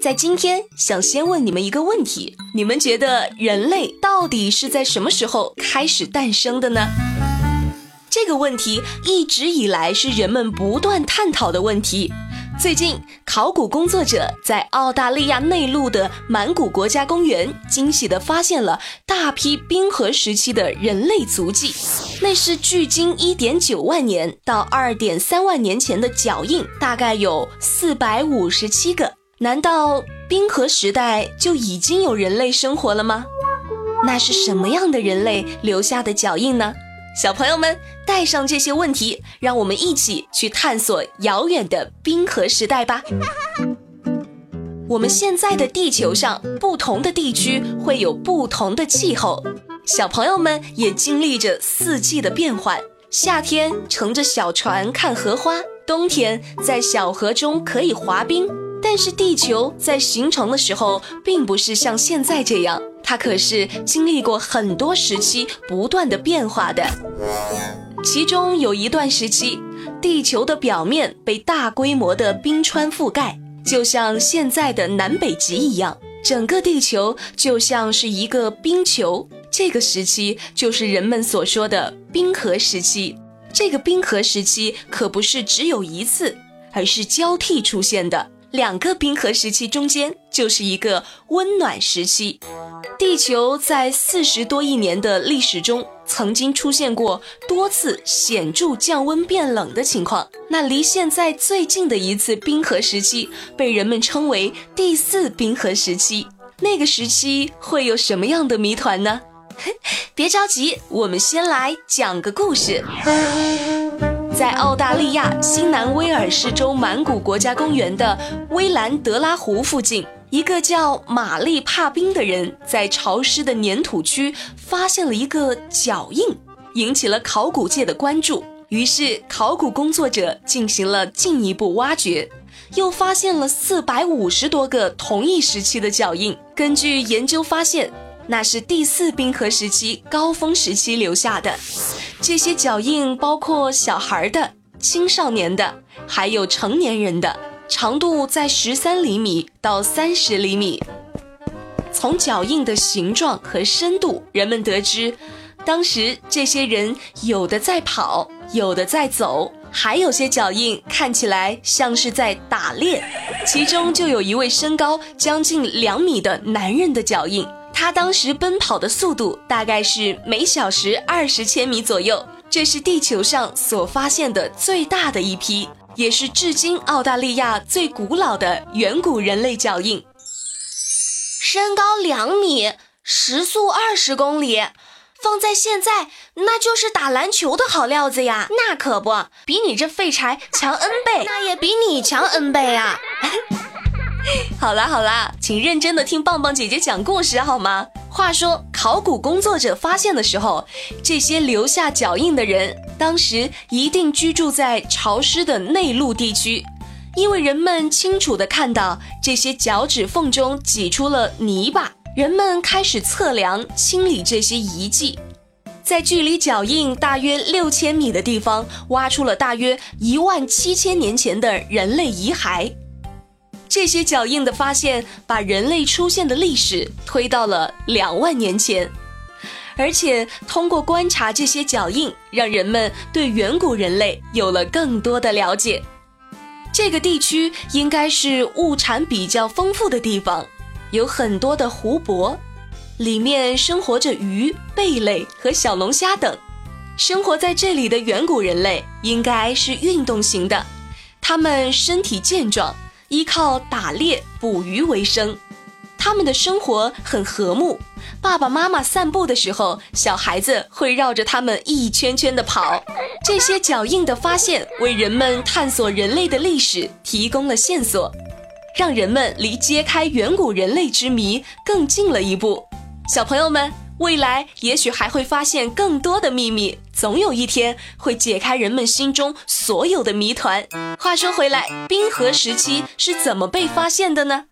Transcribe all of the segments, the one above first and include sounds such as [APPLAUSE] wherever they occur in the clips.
在今天，想先问你们一个问题：你们觉得人类到底是在什么时候开始诞生的呢？这个问题一直以来是人们不断探讨的问题。最近，考古工作者在澳大利亚内陆的满古国家公园惊喜地发现了大批冰河时期的人类足迹，那是距今1.9万年到2.3万年前的脚印，大概有457个。难道冰河时代就已经有人类生活了吗？那是什么样的人类留下的脚印呢？小朋友们，带上这些问题，让我们一起去探索遥远的冰河时代吧。我们现在的地球上，不同的地区会有不同的气候，小朋友们也经历着四季的变换。夏天乘着小船看荷花，冬天在小河中可以滑冰。但是地球在形成的时候，并不是像现在这样，它可是经历过很多时期不断的变化的。其中有一段时期，地球的表面被大规模的冰川覆盖，就像现在的南北极一样，整个地球就像是一个冰球。这个时期就是人们所说的冰河时期。这个冰河时期可不是只有一次，而是交替出现的。两个冰河时期中间就是一个温暖时期。地球在四十多亿年的历史中，曾经出现过多次显著降温变冷的情况。那离现在最近的一次冰河时期，被人们称为第四冰河时期。那个时期会有什么样的谜团呢？[LAUGHS] 别着急，我们先来讲个故事。在澳大利亚新南威尔士州满谷国家公园的威兰德拉湖附近，一个叫玛丽帕宾的人在潮湿的粘土区发现了一个脚印，引起了考古界的关注。于是，考古工作者进行了进一步挖掘，又发现了四百五十多个同一时期的脚印。根据研究发现，那是第四冰河时期高峰时期留下的。这些脚印包括小孩的、青少年的，还有成年人的，长度在十三厘米到三十厘米。从脚印的形状和深度，人们得知，当时这些人有的在跑，有的在走，还有些脚印看起来像是在打猎。其中就有一位身高将近两米的男人的脚印。他当时奔跑的速度大概是每小时二十千米左右，这是地球上所发现的最大的一批，也是至今澳大利亚最古老的远古人类脚印。身高两米，时速二十公里，放在现在那就是打篮球的好料子呀！那可不，比你这废柴强 N 倍，[LAUGHS] 那也比你强 N 倍啊！[LAUGHS] [LAUGHS] 好啦好啦，请认真的听棒棒姐姐讲故事好吗？话说，考古工作者发现的时候，这些留下脚印的人，当时一定居住在潮湿的内陆地区，因为人们清楚的看到这些脚趾缝中挤出了泥巴。人们开始测量、清理这些遗迹，在距离脚印大约六千米的地方，挖出了大约一万七千年前的人类遗骸。这些脚印的发现，把人类出现的历史推到了两万年前，而且通过观察这些脚印，让人们对远古人类有了更多的了解。这个地区应该是物产比较丰富的地方，有很多的湖泊，里面生活着鱼、贝类和小龙虾等。生活在这里的远古人类应该是运动型的，他们身体健壮。依靠打猎捕鱼为生，他们的生活很和睦。爸爸妈妈散步的时候，小孩子会绕着他们一圈圈的跑。这些脚印的发现，为人们探索人类的历史提供了线索，让人们离揭开远古人类之谜更近了一步。小朋友们，未来也许还会发现更多的秘密，总有一天会解开人们心中所有的谜团。话说回来，冰河时期是怎么被发现的呢？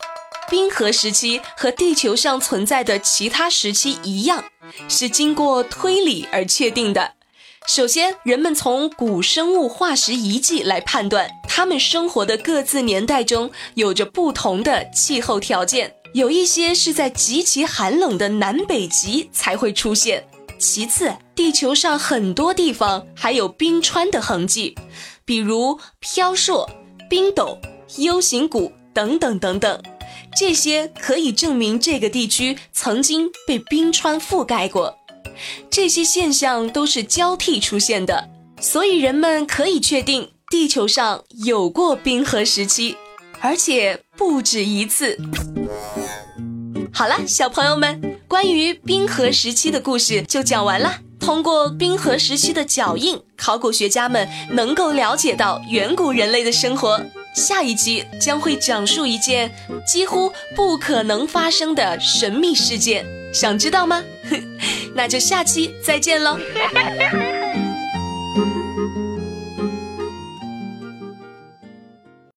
冰河时期和地球上存在的其他时期一样，是经过推理而确定的。首先，人们从古生物化石遗迹来判断，他们生活的各自年代中有着不同的气候条件，有一些是在极其寒冷的南北极才会出现。其次，地球上很多地方还有冰川的痕迹，比如飘朔、冰斗、U 型谷等等等等。这些可以证明这个地区曾经被冰川覆盖过，这些现象都是交替出现的，所以人们可以确定地球上有过冰河时期，而且不止一次。好了，小朋友们，关于冰河时期的故事就讲完了。通过冰河时期的脚印，考古学家们能够了解到远古人类的生活。下一集将会讲述一件几乎不可能发生的神秘事件，想知道吗？[LAUGHS] 那就下期再见喽。[LAUGHS]